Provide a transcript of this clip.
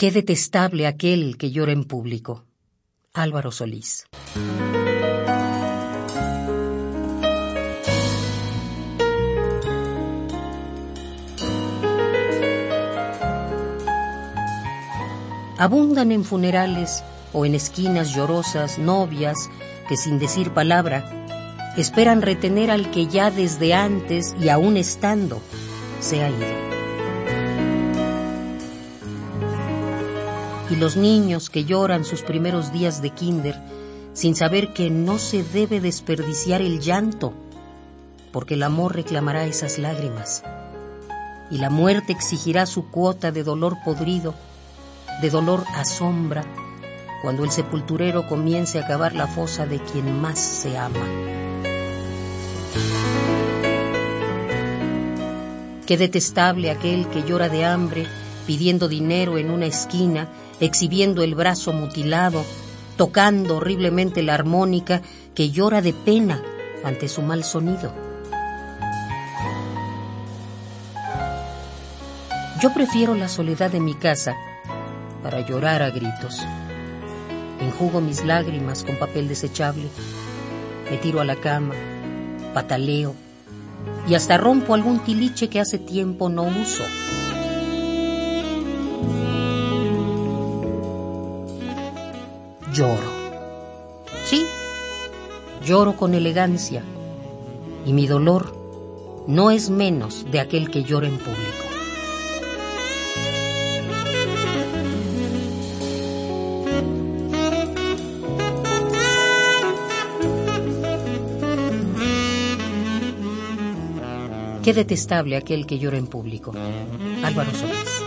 Qué detestable aquel que llora en público. Álvaro Solís. Abundan en funerales o en esquinas llorosas novias que sin decir palabra esperan retener al que ya desde antes y aún estando se ha ido. Y los niños que lloran sus primeros días de kinder sin saber que no se debe desperdiciar el llanto, porque el amor reclamará esas lágrimas y la muerte exigirá su cuota de dolor podrido, de dolor a sombra, cuando el sepulturero comience a cavar la fosa de quien más se ama. Qué detestable aquel que llora de hambre, pidiendo dinero en una esquina, exhibiendo el brazo mutilado, tocando horriblemente la armónica, que llora de pena ante su mal sonido. Yo prefiero la soledad de mi casa para llorar a gritos. Enjugo mis lágrimas con papel desechable, me tiro a la cama, pataleo, y hasta rompo algún tiliche que hace tiempo no uso. Lloro. Sí, lloro con elegancia y mi dolor no es menos de aquel que llora en público. Qué detestable aquel que llora en público. Álvaro Solís.